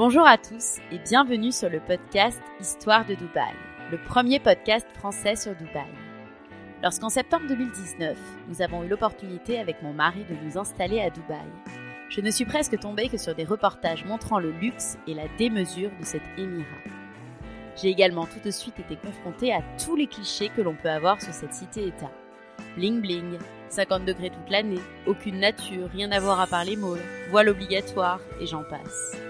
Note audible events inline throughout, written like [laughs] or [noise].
Bonjour à tous et bienvenue sur le podcast Histoire de Dubaï, le premier podcast français sur Dubaï. Lorsqu'en septembre 2019, nous avons eu l'opportunité avec mon mari de nous installer à Dubaï, je ne suis presque tombée que sur des reportages montrant le luxe et la démesure de cet émirat. J'ai également tout de suite été confrontée à tous les clichés que l'on peut avoir sur cette cité-État. Bling bling, 50 degrés toute l'année, aucune nature, rien à voir à part les malls, voile obligatoire et j'en passe.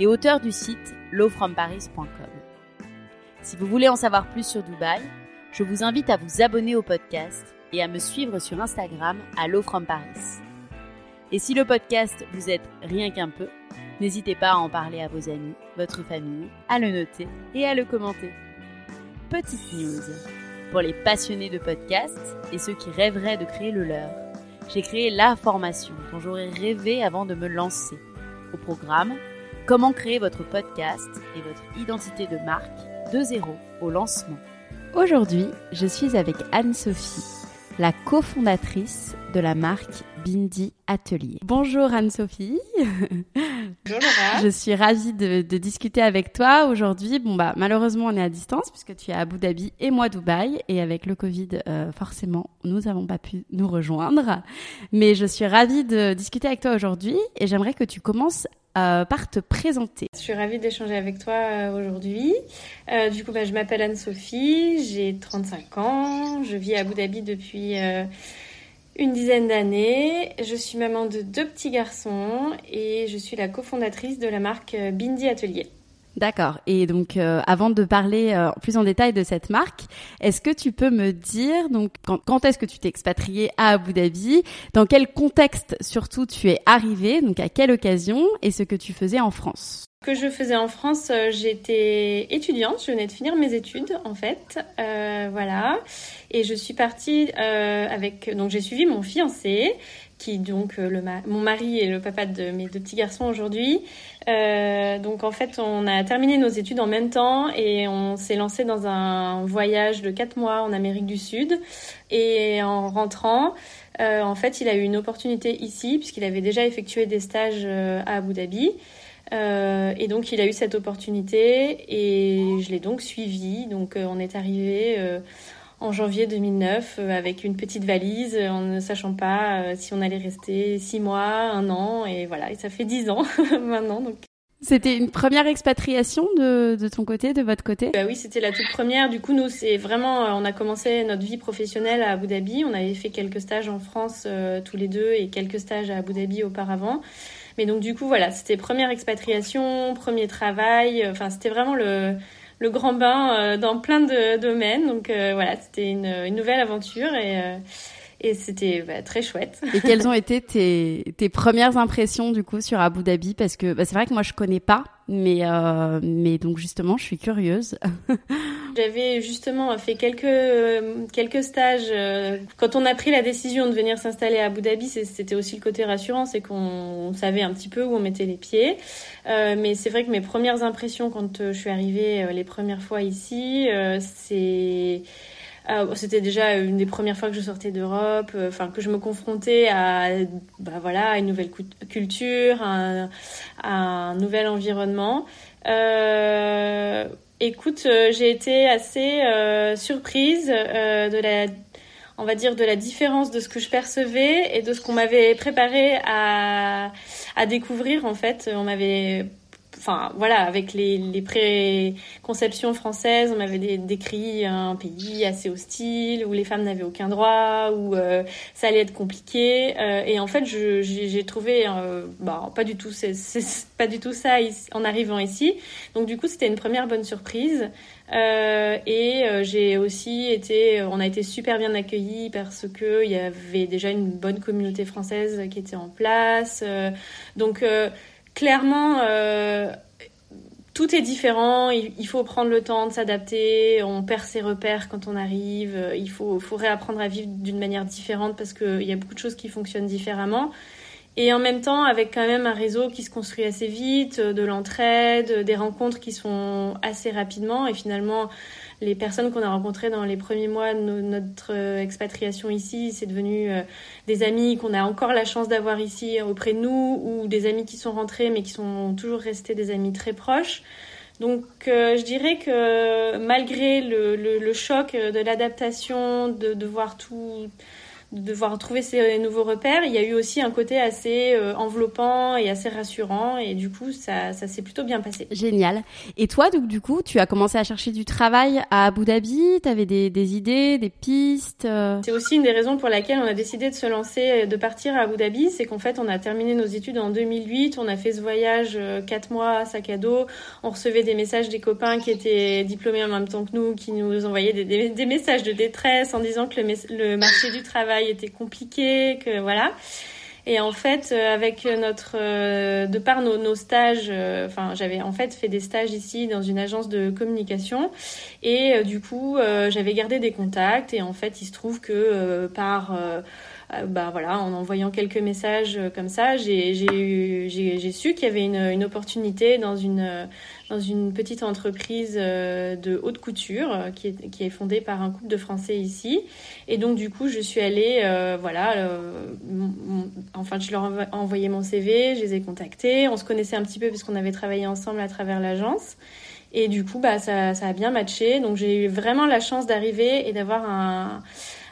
et auteur du site lowfromparis.com. Si vous voulez en savoir plus sur Dubaï, je vous invite à vous abonner au podcast et à me suivre sur Instagram à lowfromparis. Et si le podcast vous aide rien qu'un peu, n'hésitez pas à en parler à vos amis, votre famille, à le noter et à le commenter. Petite news. Pour les passionnés de podcasts et ceux qui rêveraient de créer le leur, j'ai créé la formation dont j'aurais rêvé avant de me lancer. Au programme, Comment créer votre podcast et votre identité de marque de zéro au lancement. Aujourd'hui, je suis avec Anne-Sophie, la cofondatrice de la marque Bindi Atelier. Bonjour Anne-Sophie. Bonjour Laura. Je suis ravie de, discuter avec toi aujourd'hui. Bon bah malheureusement on est à distance puisque tu es à Abu Dhabi et moi Dubaï et avec le Covid euh, forcément nous n'avons pas pu nous rejoindre. Mais je suis ravie de discuter avec toi aujourd'hui et j'aimerais que tu commences euh, par te présenter. Je suis ravie d'échanger avec toi euh, aujourd'hui. Euh, du coup, bah, je m'appelle Anne-Sophie, j'ai 35 ans, je vis à Abu Dhabi depuis une dizaine d'années. Je suis maman de deux petits garçons et je suis la cofondatrice de la marque Bindi Atelier. D'accord. Et donc, euh, avant de parler euh, plus en détail de cette marque, est-ce que tu peux me dire donc quand, quand est-ce que tu t'es expatrié à Abu Dhabi, dans quel contexte surtout tu es arrivé, donc à quelle occasion, et ce que tu faisais en France? Ce que je faisais en France, euh, j'étais étudiante, je venais de finir mes études en fait, voilà, et je suis partie avec donc j'ai suivi mon fiancé qui donc le mon mari et le papa de mes deux petits garçons aujourd'hui. Euh, donc en fait, on a terminé nos études en même temps et on s'est lancé dans un voyage de quatre mois en Amérique du Sud. Et en rentrant, euh, en fait, il a eu une opportunité ici puisqu'il avait déjà effectué des stages euh, à Abu Dhabi. Euh, et donc il a eu cette opportunité et je l'ai donc suivi. Donc on est arrivé en janvier 2009 avec une petite valise en ne sachant pas si on allait rester six mois, un an et voilà. Et ça fait dix ans [laughs] maintenant. Donc c'était une première expatriation de, de, ton côté, de votre côté? Bah Oui, c'était la toute première. Du coup, nous, c'est vraiment, euh, on a commencé notre vie professionnelle à Abu Dhabi. On avait fait quelques stages en France euh, tous les deux et quelques stages à Abu Dhabi auparavant. Mais donc, du coup, voilà, c'était première expatriation, premier travail. Enfin, c'était vraiment le, le grand bain euh, dans plein de domaines. Donc, voilà, c'était une, une, nouvelle aventure et Et c'était bah, très chouette. Et quelles ont été tes, tes premières impressions du coup sur Abu Dhabi? Parce que bah, c'est vrai que moi je connais pas, mais euh, mais donc justement je suis curieuse. [laughs] J'avais justement fait quelques quelques stages euh, quand on a pris la décision de venir s'installer à Abu Dhabi. C'était aussi le côté rassurant, c'est qu'on savait un petit peu où on mettait les pieds. Euh, mais c'est vrai que mes premières impressions quand je suis arrivée les premières fois ici, c'est euh, c'était déjà une des premières fois que je sortais d'Europe, euh, enfin que je me confrontais à, bah voilà, à une nouvelle culture, à un, à un nouvel environnement. Euh, écoute, euh, j'ai été assez euh, surprise de la, on va dire, de la différence de ce que je percevais et de ce qu'on m'avait préparé à, à découvrir. En fait, on m'avait enfin voilà, avec les, les préconceptions françaises, on m'avait décrit un pays assez hostile où les femmes n'avaient aucun droit, où euh, ça allait être compliqué. Euh, et en fait, j'ai trouvé, euh, bah, pas du tout, c'est pas du tout ça en arrivant ici. Donc du coup, c'était une première bonne surprise. Euh, et euh, j'ai aussi été, on a été super bien accueillis parce que il y avait déjà une bonne communauté française qui était en place. Euh, donc clairement, euh, tout est différent. Il, faut prendre le temps de s'adapter. On perd ses repères quand on arrive. Il faut, faut réapprendre à vivre d'une manière différente parce qu'il y a beaucoup de choses qui fonctionnent différemment. Et en même temps, avec quand même un réseau qui se construit assez vite, de l'entraide, des rencontres qui sont assez rapidement. Et finalement, les personnes qu'on a rencontrées dans les premiers mois de notre euh, expatriation ici, c'est devenu euh, des amis qu'on a encore la chance d'avoir ici auprès de nous ou des amis qui sont rentrés mais qui sont toujours restés des amis très proches. Donc euh, je dirais que malgré le, choc de l'adaptation, de voir tout de devoir trouver ces nouveaux repères, il y a eu aussi un côté assez euh, enveloppant et assez rassurant et du coup ça, ça s'est plutôt bien passé. Génial. Et toi donc du coup tu as commencé à chercher du travail à Abu Dhabi, tu avais des, des, idées, des pistes euh? C'est aussi une des raisons pour laquelle on a décidé de se lancer, de partir à Abu Dhabi, c'est qu'en fait on a terminé nos études en 2008, on a fait ce voyage euh, quatre mois sac à dos, on recevait des messages des copains qui étaient diplômés en même temps que nous, qui nous envoyaient des, des, des messages de détresse en disant que le, le marché du travail était compliqué, que voilà. Et en fait, euh, avec notre, euh, de par nos, nos stages, euh, enfin, j'avais en fait fait des stages ici dans une agence de communication, et du coup, j'avais gardé des contacts. Et en fait, il se trouve que par bah voilà, en envoyant quelques messages comme ça, j'ai su qu'il y avait une, une, opportunité dans une dans une petite entreprise euh, de haute couture euh, qui est, qui est fondée par un couple de Français ici. Et donc, du coup, je suis allée, euh, voilà, euh, enfin, je leur ai envoyé mon CV, je les ai contactés. On se connaissait un petit peu puisqu'on avait travaillé ensemble à travers l'agence. Et du coup, bah, ça, ça a bien matché. Donc, j'ai eu vraiment la chance d'arriver et d'avoir un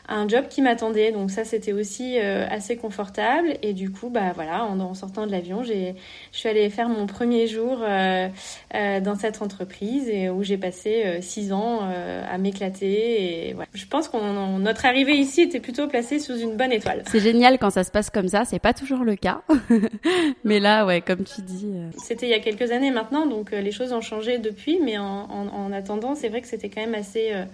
un job qui m'attendait. Donc ça, c'était aussi euh, assez confortable. Et du coup, bah voilà, en, en sortant de l'avion, j'ai, je suis allée faire mon premier jour euh, euh, dans cette entreprise et où j'ai passé euh, six ans euh, à m'éclater. Et voilà. Je pense qu'on notre arrivée ici était plutôt placée sous une bonne étoile. C'est génial quand ça se passe comme ça. C'est pas toujours le cas, [laughs] mais là, ouais, comme tu dis. euh, C'était il y a quelques années maintenant, donc les choses ont changé depuis. Mais en, en, en attendant, c'est vrai que c'était quand même assez euh,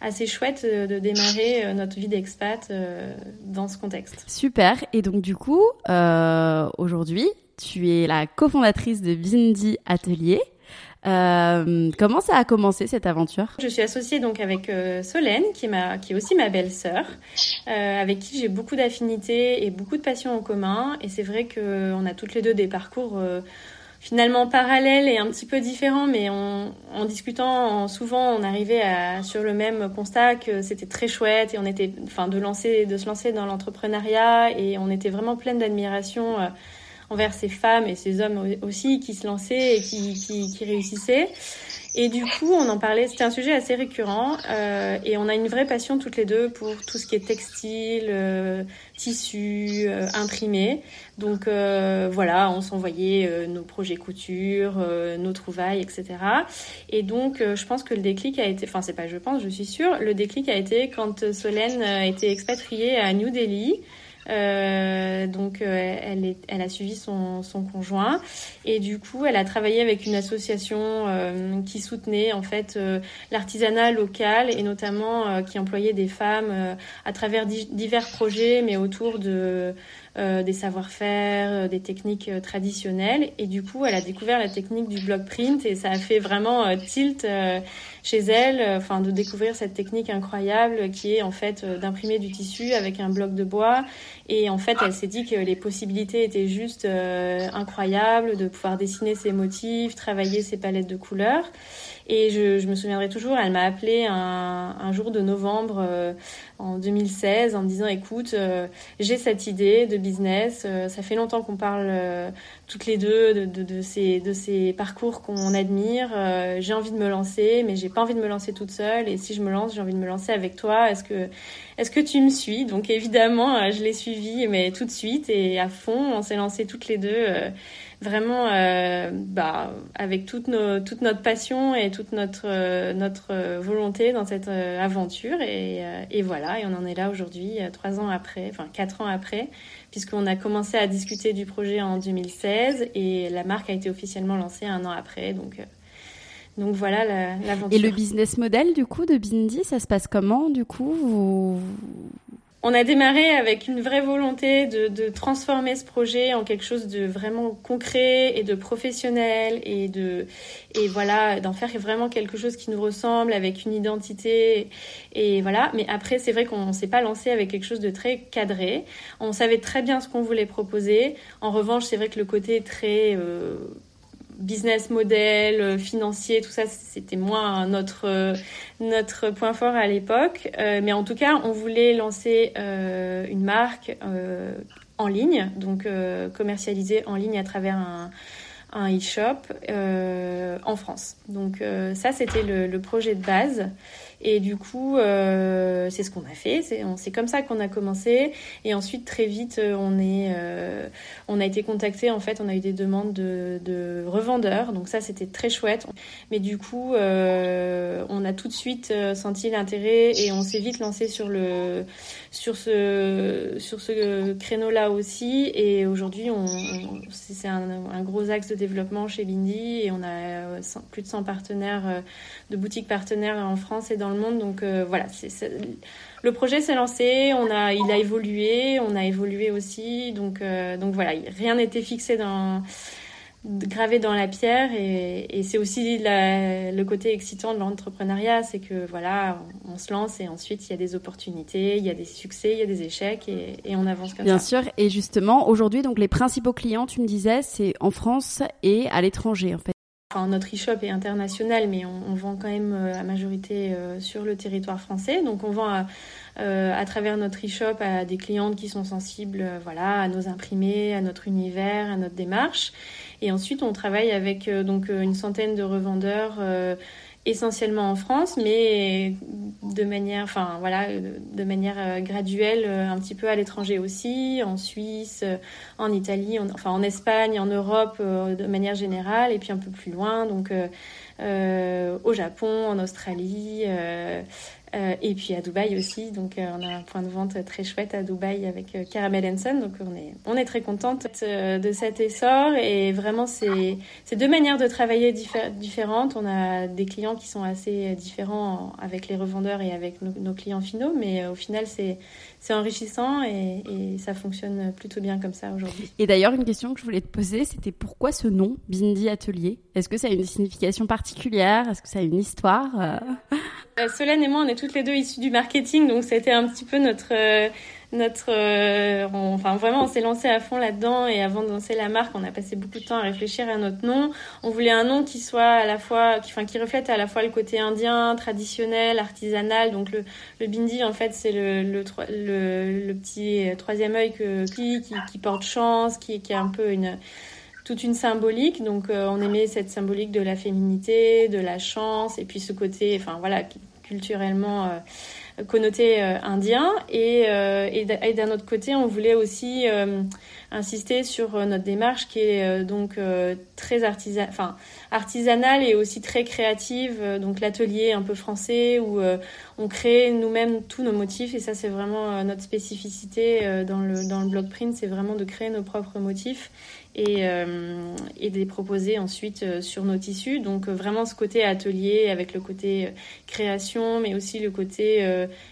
assez chouette euh, de démarrer euh, notre vie d'expat euh, dans ce contexte. Super. Et donc du coup, euh, aujourd'hui, tu es la cofondatrice de Bindi Atelier. Euh, comment ça a commencé cette aventure? Je suis associée donc avec euh, Solène, qui est, ma, qui est aussi ma belle-sœur, euh, avec qui j'ai beaucoup d'affinités et beaucoup de passions en commun. Et c'est vrai qu'on a toutes les deux des parcours euh, finalement parallèles et un petit peu différents, mais en discutant souvent, on arrivait à, sur le même constat que c'était très chouette et on était, enfin, de lancer, de se lancer dans l'entrepreneuriat et on était vraiment pleine d'admiration. Euh, envers ces femmes et ces hommes aussi qui se lançaient et qui réussissaient. Et du coup, on en parlait, c'était un sujet assez récurrent euh, et on a une vraie passion toutes les deux pour tout ce qui est textile, euh, tissu, euh, imprimé. Donc euh, voilà, on s'envoyait euh, nos projets couture, euh, nos trouvailles, etc. Et donc, je pense que le déclic a été, enfin c'est pas je pense, je suis sûre, le déclic a été quand Solène était expatriée à New Delhi. Euh, donc euh, elle, est, elle a suivi son, son, conjoint et du coup elle a travaillé avec une association euh, qui soutenait en fait l'artisanat local et notamment qui employait des femmes à travers divers projets mais autour de euh, des savoir-faire, euh, des techniques euh, traditionnelles. Et du coup, elle a découvert la technique du block print et ça a fait vraiment tilt chez elle, enfin de découvrir cette technique incroyable qui est en fait d'imprimer du tissu avec un bloc de bois. Et en fait, elle s'est dit que les possibilités étaient juste incroyables, de pouvoir dessiner ses motifs, travailler ses palettes de couleurs. Et je, je me souviendrai toujours, elle m'a appelé un, un, jour de novembre euh, en 2016 en me disant écoute, euh, j'ai cette idée de business, euh, ça fait longtemps qu'on parle toutes les deux de, de, de, ces, de ces parcours qu'on admire, j'ai envie de me lancer, mais j'ai pas envie de me lancer toute seule. Et si je me lance, j'ai envie de me lancer avec toi. Est-ce que, est-ce que tu me suis? Donc évidemment, je l'ai suivi, mais tout de suite et à fond, on s'est lancé toutes les deux vraiment euh, bah, avec toute, nos, toute notre passion et toute notre, euh, notre volonté dans cette euh, aventure. Et, et, voilà, et on en est là aujourd'hui, trois ans après, enfin quatre ans après, puisqu'on a commencé à discuter du projet en 2016 et la marque a été officiellement lancée un an après. Donc, donc voilà l'aventure. et le business model du coup de Bindi, ça se passe comment? Du coup on a démarré avec une vraie volonté de, transformer ce projet en quelque chose de vraiment concret et de professionnel et de et voilà d'en faire vraiment quelque chose qui nous ressemble avec une identité et voilà. Mais après c'est vrai qu'on s'est pas lancé avec quelque chose de très cadré. On savait très bien ce qu'on voulait proposer. En revanche c'est vrai que le côté très euh, business model, euh, financier, tout ça, c'était moins notre euh, notre point fort à l'époque. Euh, mais en tout cas, on voulait lancer une marque en ligne, donc commercialisée en ligne à travers un un e-shop en France. Donc ça, c'était le, le, projet de base. Et du coup, euh, c'est ce qu'on a fait. C'est comme ça qu'on a commencé. Et ensuite, très vite, euh, on, est, euh, on a été contacté. En fait, on a eu des demandes de, de revendeurs. Donc ça, c'était très chouette. Mais du coup, on a tout de suite senti l'intérêt et on s'est vite lancé sur le sur ce sur ce créneau-là aussi. Et aujourd'hui, c'est un, un, gros axe de développement chez Bindi et on a plus de 100 partenaires, de boutiques partenaires en France et dans le monde. Donc euh, voilà, c'est, le projet s'est lancé, on a, il a évolué, on a évolué aussi. Donc, euh, donc voilà, rien n'était fixé dans gravé dans la pierre et, c'est aussi le côté excitant de l'entrepreneuriat, c'est que voilà, on, se lance et ensuite il y a des opportunités, il y a des succès, il y a des échecs et, et on avance comme Bien ça. Bien sûr, et justement aujourd'hui donc les principaux clients, tu me disais, c'est en France et à l'étranger en fait notre e-shop est international, mais on, vend quand même euh, à majorité euh, sur le territoire français. Donc, on vend à, euh, à travers notre e-shop à des clientes qui sont sensibles voilà, à nos imprimés, à notre univers, à notre démarche. Et ensuite, on travaille avec donc une centaine de revendeurs essentiellement en France, mais de manière, enfin voilà, de manière euh, graduelle, euh, un petit peu à l'étranger aussi, en Suisse, euh, en Italie, enfin en Espagne, en Europe de manière générale, et puis un peu plus loin, donc au Japon, en Australie, et puis à Dubaï aussi, donc euh, on a un point de vente très chouette à Dubaï avec euh, Caramel Son, donc on est, on est très contente de cet essor. Et vraiment c'est deux manières de travailler différentes. On a des clients qui sont assez différents avec les revendeurs et avec nos, clients finaux, mais au final c'est enrichissant et, et, ça fonctionne plutôt bien comme ça aujourd'hui. Et d'ailleurs une question que je voulais te poser, c'était pourquoi ce nom Bindi Atelier? Est-ce que ça a une signification particulière? Est-ce que ça a une histoire? Euh, Solène et moi, on est toutes les deux issues du marketing, donc c'était un petit peu notre euh, notre euh, enfin vraiment on s'est lancé à fond là-dedans et avant de lancer la marque on a passé beaucoup de temps à réfléchir à notre nom. On voulait un nom qui soit à la fois qui enfin qui reflète à la fois le côté indien traditionnel artisanal. Donc le, bindi en fait c'est le le, le, petit troisième œil que qui, qui porte chance qui qui a un peu une toute une symbolique. Donc, euh, on aimait cette symbolique de la féminité, de la chance, et puis ce côté, enfin voilà, culturellement, euh, connoté indien. Et, et d'un autre côté, on voulait aussi insister sur notre démarche qui est donc très artisan, enfin artisanale et aussi très créative. donc l'atelier un peu français où on crée nous-mêmes tous nos motifs et ça c'est vraiment notre spécificité dans le dans le block print, c'est vraiment de créer nos propres motifs et, euh, et de les proposer ensuite euh, sur nos tissus. Donc euh, vraiment ce côté atelier avec le côté création, mais aussi le côté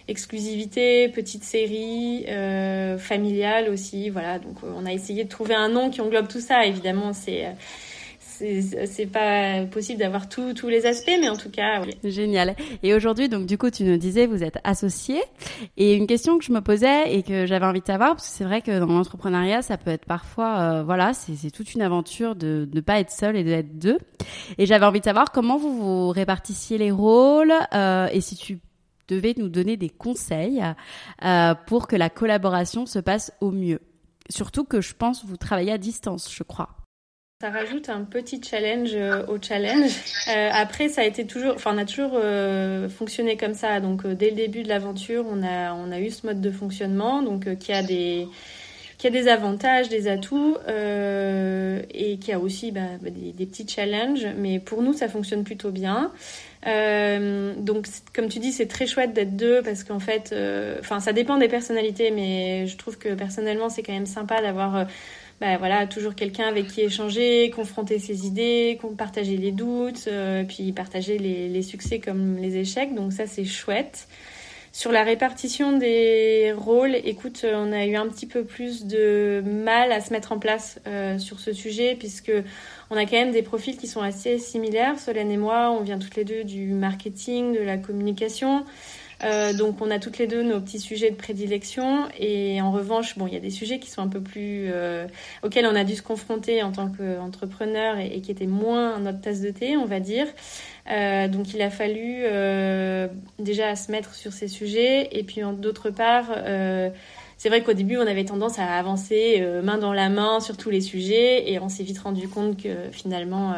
exclusivité, petite série, familiale aussi. Voilà, donc on a essayé de trouver un nom qui englobe tout ça. Évidemment, c'est c'est pas possible d'avoir tous les aspects, mais en tout cas, oui. Génial. Et aujourd'hui, donc du coup, tu nous disais, vous êtes associé. Et une question que je me posais et que j'avais envie de savoir, parce que c'est vrai que dans l'entrepreneuriat, ça peut être parfois, euh, voilà, c'est toute une aventure de ne pas être seul et d'être deux. Et j'avais envie de savoir comment vous vous répartissiez les rôles euh, et si tu devais nous donner des conseils euh, pour que la collaboration se passe au mieux. Surtout que je pense vous travaillez à distance, je crois. Ça rajoute un petit challenge euh, au challenge. Euh, après, ça a été toujours, enfin, on a toujours euh, fonctionné comme ça. Donc, dès le début de l'aventure, on a, on a eu ce mode de fonctionnement, donc qui a des, qui a des avantages, des atouts, et qui a aussi bah, bah, des, des, petits challenges. Mais pour nous, ça fonctionne plutôt bien. donc, comme tu dis, c'est très chouette d'être deux parce qu'en fait, enfin, ça dépend des personnalités, mais je trouve que personnellement, c'est quand même sympa d'avoir bah, voilà, toujours quelqu'un avec qui échanger, confronter ses idées, partager les doutes, euh, puis partager les, succès comme les échecs. Donc ça, c'est chouette. Sur la répartition des rôles, écoute, on a eu un petit peu plus de mal à se mettre en place euh, sur ce sujet, puisque on a quand même des profils qui sont assez similaires. Solène et moi, on vient toutes les deux du marketing, de la communication. Euh, donc on a toutes les deux nos petits sujets de prédilection et en revanche, bon, il y a des sujets qui sont un peu plus euh, auxquels on a dû se confronter en tant qu'entrepreneur et, qui étaient moins notre tasse de thé, on va dire. Euh, donc il a fallu euh, déjà se mettre sur ces sujets et puis d'autre part. c'est vrai qu'au début, on avait tendance à avancer main dans la main sur tous les sujets et on s'est vite rendu compte que finalement,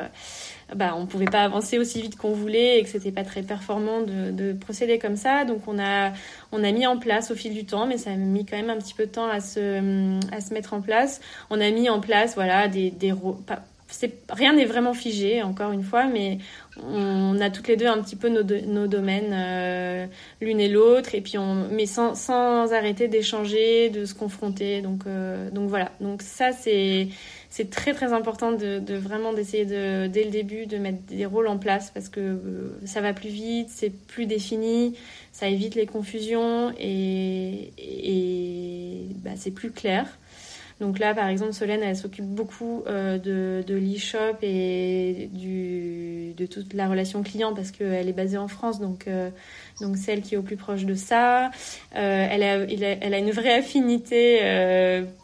bah, on pouvait pas avancer aussi vite qu'on voulait et que c'était pas très performant de, de, procéder comme ça. Donc on a, on a mis en place au fil du temps, mais ça a mis quand même un petit peu de temps à se, à se mettre en place. On a mis en place, voilà, des, des rien n'est vraiment figé, encore une fois, mais on a toutes les deux un petit peu nos, nos domaines, euh, l'une et l'autre, et puis on, mais sans, sans arrêter d'échanger, de se confronter. Donc, euh, donc voilà. Donc ça, c'est c'est très très important de, vraiment d'essayer de dès le début de mettre des rôles en place parce que euh, ça va plus vite, c'est plus défini, ça évite les confusions et, bah, c'est plus clair. Donc là, par exemple, Solène, elle s'occupe beaucoup euh, de, l'e-shop et de toute la relation client parce qu'elle est basée en France, donc euh, donc celle qui est au plus proche de ça. Euh, elle, a, une vraie affinité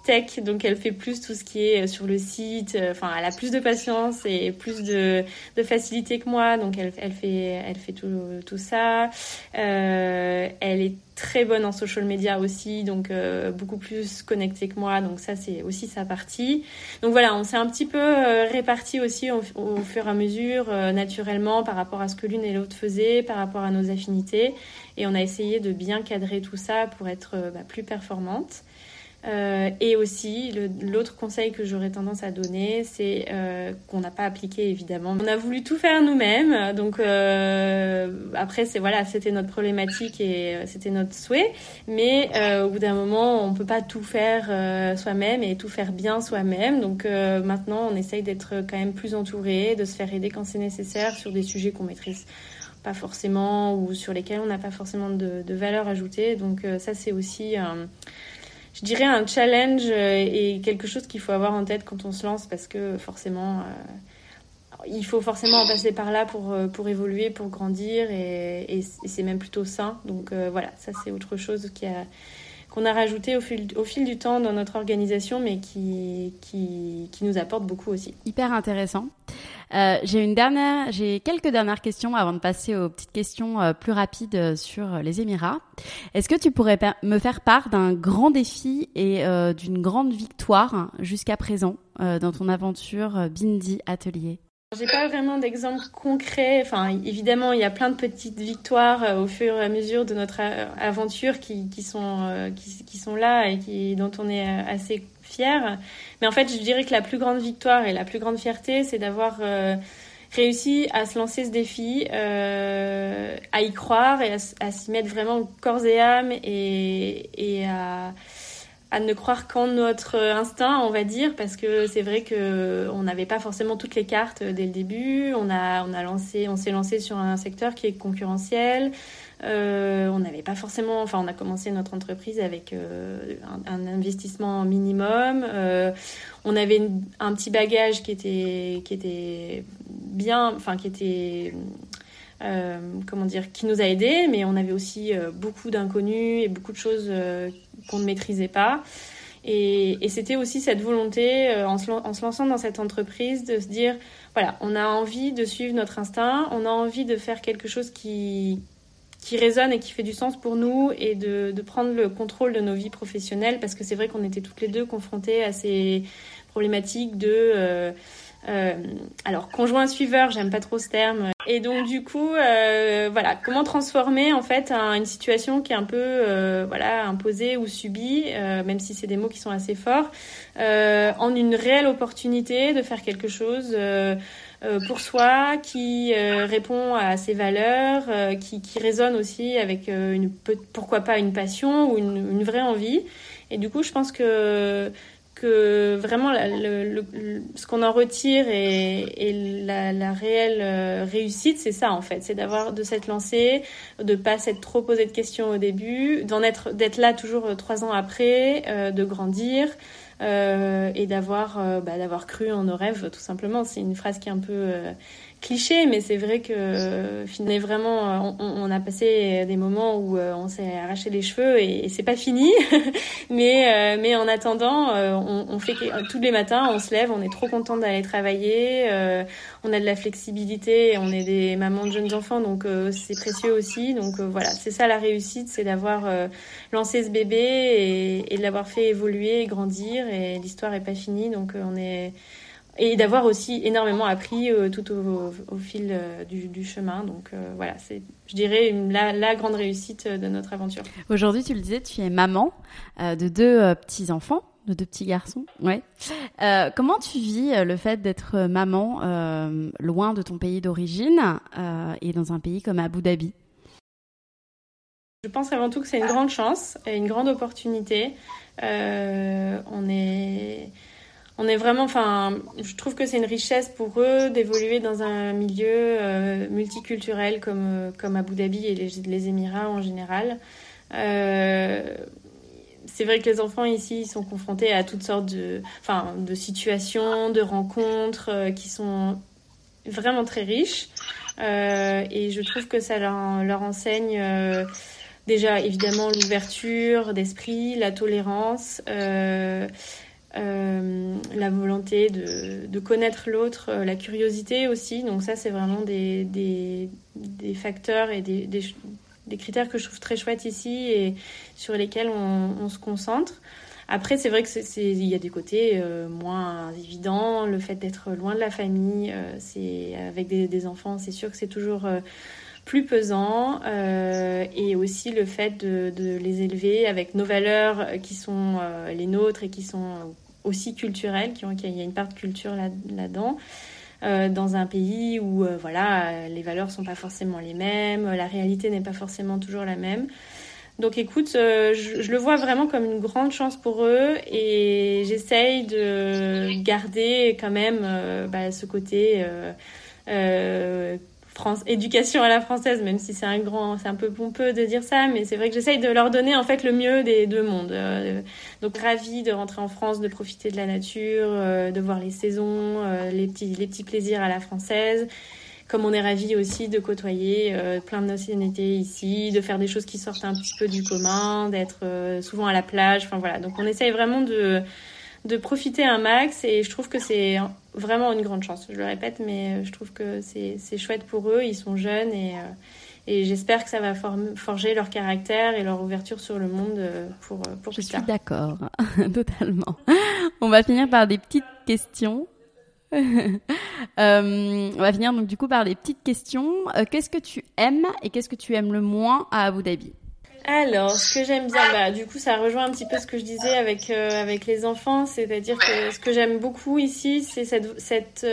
tech, donc elle fait plus tout ce qui est sur le site. Enfin, elle a plus de patience et plus de, de facilité que moi, donc elle, elle fait elle fait tout, tout ça. elle est très bonne en social media aussi, donc euh, beaucoup plus connectée que moi. Donc ça, c'est aussi sa partie. Donc voilà, on s'est un petit peu euh, réparti aussi au, fur et à mesure, euh, naturellement, par rapport à ce que l'une et l'autre faisaient, par rapport à nos affinités. Et on a essayé de bien cadrer tout ça pour être bah, plus performante. Euh, et aussi, l'autre conseil que j'aurais tendance à donner, c'est euh, qu'on n'a pas appliqué évidemment. On a voulu tout faire nous-mêmes, donc euh, après c'est voilà, c'était notre problématique et euh, c'était notre souhait. Mais euh, au bout d'un moment, on peut pas tout faire euh, soi-même et tout faire bien soi-même. Donc maintenant, on essaye d'être quand même plus entouré, de se faire aider quand c'est nécessaire sur des sujets qu'on maîtrise pas forcément ou sur lesquels on n'a pas forcément de, de, valeur ajoutée. Donc ça, c'est aussi je dirais un challenge euh, et quelque chose qu'il faut avoir en tête quand on se lance parce que forcément, euh, il faut forcément en passer par là pour, euh, pour évoluer, pour grandir et, et c'est même plutôt sain. Donc voilà, ça c'est autre chose qui a qu'on a rajouté au fil, au fil du temps dans notre organisation, mais qui, qui, qui nous apporte beaucoup aussi. Hyper intéressant. Euh, j'ai une dernière, j'ai quelques dernières questions avant de passer aux petites questions euh, plus rapides sur les Émirats. Est-ce que tu pourrais me faire part d'un grand défi et euh, d'une grande victoire jusqu'à présent dans ton aventure Bindi Atelier? J'ai pas vraiment d'exemple concret. Enfin, évidemment, il y a plein de petites victoires euh, au fur et à mesure de notre aventure qui, qui sont euh, qui, qui, sont là et qui dont on est euh, assez fier. Mais en fait, je dirais que la plus grande victoire et la plus grande fierté, c'est d'avoir réussi à se lancer ce défi, euh, à y croire et à, à s'y mettre vraiment corps et âme et, et à à ne croire qu'en notre instinct, on va dire, parce que c'est vrai que on n'avait pas forcément toutes les cartes dès le début. On a, on a lancé, on s'est lancé sur un secteur qui est concurrentiel. Euh, on n'avait pas forcément, enfin, on a commencé notre entreprise avec euh, un, investissement minimum. Euh, on avait un petit bagage qui était, qui était bien, enfin, qui était comment dire, qui nous a aidés, mais on avait aussi beaucoup d'inconnus et beaucoup de choses qu'on ne maîtrisait pas. Et, c'était aussi cette volonté, en se, en, se, lançant dans cette entreprise, de se dire, voilà, on a envie de suivre notre instinct, on a envie de faire quelque chose qui, qui résonne et qui fait du sens pour nous et de, de prendre le contrôle de nos vies professionnelles, parce que c'est vrai qu'on était toutes les deux confrontées à ces problématiques de... Euh, alors conjoint suiveur, j'aime pas trop ce terme. Et donc du coup, euh, voilà, comment transformer en fait une situation qui est un peu euh, voilà imposée ou subie, euh, même si c'est des mots qui sont assez forts, euh, en une réelle opportunité de faire quelque chose. pour soi, qui répond à ses valeurs, qui, qui, résonne aussi avec une pourquoi pas une passion ou une, une vraie envie. Et du coup, je pense que que vraiment le, ce qu'on en retire et, la, réelle euh, réussite, c'est ça en fait, c'est d'avoir de s'être lancé, de pas s'être trop posé de questions au début, d'en être d'être là toujours euh, trois ans après, euh, de grandir. et d'avoir bah, d'avoir cru en nos rêves tout simplement c'est une phrase qui est un peu cliché, mais c'est vrai que finalement vraiment, on, a passé des moments où euh, on s'est arraché les cheveux et, c'est pas fini. [laughs] mais euh, mais en attendant, euh, on, on, fait tous les matins, on se lève, on est trop content d'aller travailler. on a de la flexibilité, on est des mamans de jeunes enfants, donc c'est précieux aussi. Donc voilà, c'est ça la réussite, c'est d'avoir lancé ce bébé et, et de l'avoir fait évoluer, et grandir. Et l'histoire est pas finie, donc on est et d'avoir aussi énormément appris euh, tout au, au, fil euh, du, du, chemin. Donc euh, voilà, c'est, je dirais, la, la, grande réussite de notre aventure. Aujourd'hui, tu le disais, tu es maman de deux petits-enfants, de deux petits garçons. Ouais. comment tu vis le fait d'être maman loin de ton pays d'origine et dans un pays comme Abu Dhabi? Je pense avant tout que c'est une grande chance et une grande opportunité. on est on est vraiment, enfin, je trouve que c'est une richesse pour eux d'évoluer dans un milieu euh, multiculturel comme, euh, comme Abu Dhabi et les, Émirats en général. Euh, c'est vrai que les enfants ici sont confrontés à toutes sortes de, enfin, de situations, de rencontres qui sont vraiment très riches. et je trouve que ça leur, enseigne déjà évidemment l'ouverture d'esprit, la tolérance. La volonté de, de connaître l'autre, euh, la curiosité aussi. Donc ça, c'est vraiment des, des, facteurs et des, des, critères que je trouve très chouettes ici et sur lesquels on, se concentre. Après, c'est vrai que il y a des côtés euh, moins évidents. Le fait d'être loin de la famille, c'est avec des, enfants, c'est sûr que c'est toujours plus pesant euh, et aussi le fait de, les élever avec nos valeurs qui sont les nôtres et qui sont aussi culturelles, qui ont, il y a une part de culture là, là-dedans. Euh, dans un pays où euh, voilà les valeurs sont pas forcément les mêmes, la réalité n'est pas forcément toujours la même. Donc écoute, euh, je, le vois vraiment comme une grande chance pour eux et j'essaye de garder quand même euh, bah, ce côté France, éducation à la française, même si c'est un grand, c'est un peu pompeux de dire ça, mais c'est vrai que j'essaye de leur donner en fait le mieux des deux mondes. Euh, donc ravie de rentrer en France, de profiter de la nature, euh, de voir les saisons, euh, les petits, les petits plaisirs à la française. Comme on est ravi aussi de côtoyer plein de nationalités ici, de faire des choses qui sortent un petit peu du commun, d'être souvent à la plage. Enfin voilà, donc on essaye vraiment de de profiter un max et je trouve que c'est vraiment une grande chance. Je le répète, mais euh, je trouve que c'est chouette pour eux. Ils sont jeunes et, euh, et j'espère que ça va forger leur caractère et leur ouverture sur le monde euh, pour, pour je plus tard. Je suis d'accord, [laughs] totalement. On va finir par des petites questions. [laughs] on va finir donc du coup par les petites questions. qu'est-ce que tu aimes et qu'est-ce que tu aimes le moins à Abu Dhabi? Alors, ce que j'aime bien, bah, du coup, ça rejoint un petit peu ce que je disais avec avec les enfants, c'est-à-dire que ce que j'aime beaucoup ici, c'est cette cette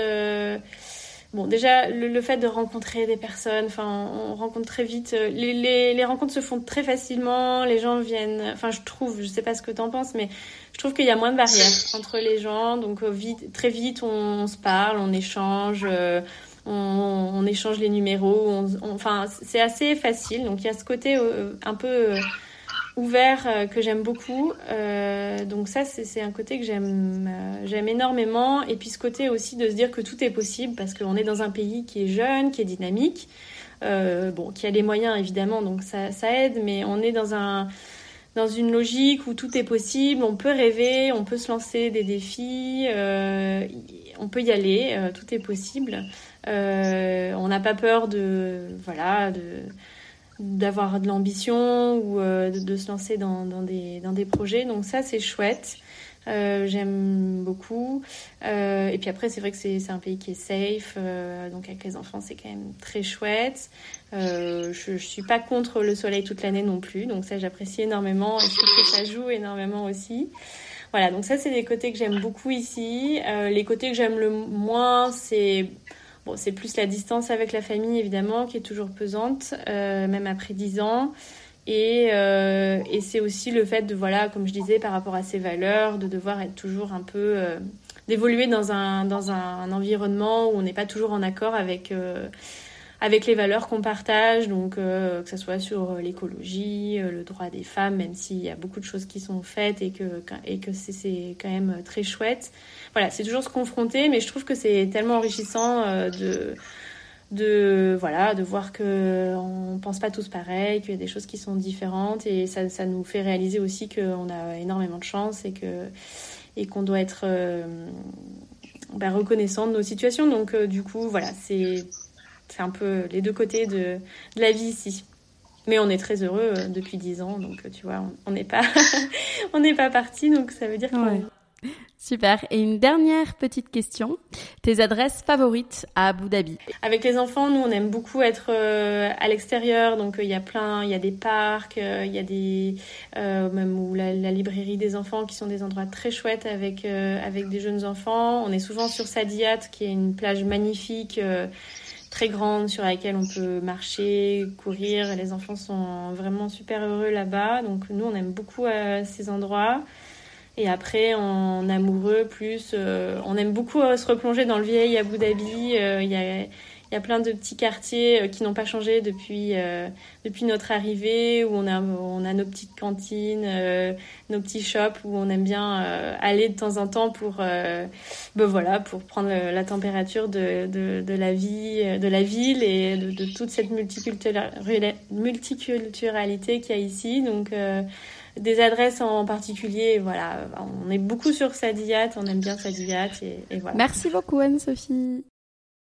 Bon, déjà, le, fait de rencontrer des personnes, enfin, on rencontre très vite. Euh, les, les, les, rencontres se font très facilement. Les gens viennent. Enfin, je trouve, je sais pas ce que t'en penses, mais je trouve qu'il y a moins de barrières entre les gens. Donc, euh, vite, très vite, on, se parle, on échange, euh, on, échange les numéros. enfin, c'est assez facile. Donc, il y a ce côté un peu ouvert euh, que j'aime beaucoup. Euh, donc ça, c'est un côté que j'aime euh, j'aime énormément. Et puis ce côté aussi de se dire que tout est possible parce qu'on est dans un pays qui est jeune, qui est dynamique, bon, qui a les moyens évidemment, donc ça, ça aide. Mais on est dans un dans une logique où tout est possible, on peut rêver, on peut se lancer des défis, on peut y aller, tout est possible. on n'a pas peur de voilà d'avoir de l'ambition ou euh, de, se lancer des, dans des projets. Donc ça, c'est chouette. Euh, J'aime beaucoup. Euh, et puis après, c'est vrai que c'est un pays qui est safe. Euh, donc avec les enfants, c'est quand même très chouette. Je, suis pas contre le soleil toute l'année non plus. Donc ça, j'apprécie énormément. Et je trouve que ça joue énormément aussi. Voilà, donc ça, c'est des côtés que j'aime beaucoup ici. les côtés que j'aime le moins, c'est c'est plus la distance avec la famille, évidemment, qui est toujours pesante, même après 10 ans. Euh, et, c'est aussi le fait de, voilà, comme je disais, par rapport à ses valeurs, de devoir être toujours un peu... Euh, d'évoluer dans un, dans un, environnement où on n'est pas toujours en accord avec avec les valeurs qu'on partage, donc euh, que ce soit sur euh, l'écologie, euh, le droit des femmes, même s'il y a beaucoup de choses qui sont faites et que, et que c'est quand même très chouette. Voilà, c'est toujours se confronter, mais je trouve que c'est tellement enrichissant de de voilà de voir que on pense pas tous pareil qu'il y a des choses qui sont différentes et ça, ça nous fait réaliser aussi qu'on a énormément de chance et que et qu'on doit être ben, reconnaissant de nos situations donc du coup voilà c'est c'est un peu les deux côtés de, la vie ici. Mais on est très heureux euh, depuis dix ans, donc euh, tu vois, on n'est pas, [laughs] on n'est pas parti, donc ça veut dire qu'on. Super. Et une dernière petite question. Tes adresses favorites à Abu Dhabi Avec les enfants, nous, on aime beaucoup être euh, à l'extérieur. Donc, il y a plein, il y a des parcs, il y a des, même la, librairie des enfants qui sont des endroits très chouettes avec, des jeunes enfants. On est souvent sur Sadiat, qui est une plage magnifique très grande sur laquelle on peut marcher, courir. Les enfants sont vraiment super heureux là-bas. Donc nous, on aime beaucoup euh, ces endroits. Et après, en amoureux, plus, euh, on aime beaucoup euh, se replonger dans le vieil Abu Dhabi. Il y a il y a plein de petits quartiers euh, qui n'ont pas changé depuis euh, depuis notre arrivée où on a on a nos petites cantines, euh, nos petits shops où on aime bien aller de temps en temps pour ben voilà pour prendre la température de, de, de, la vie de la ville et de, de toute cette multiculturalité qu'il y a ici donc des adresses en particulier voilà. On est beaucoup sur Sadiyat on aime bien Sadiyat et, et voilà. Merci beaucoup Anne-Sophie